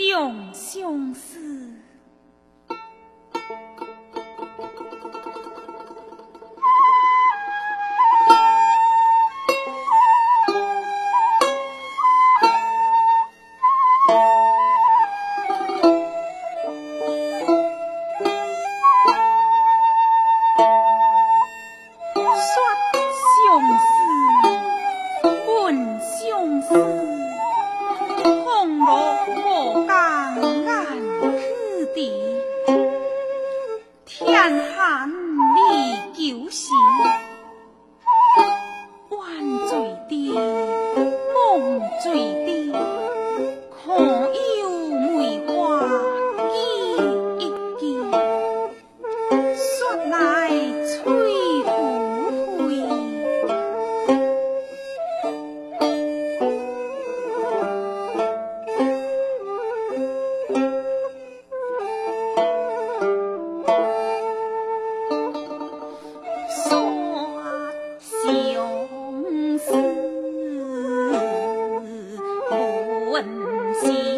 定相思。see.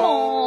红。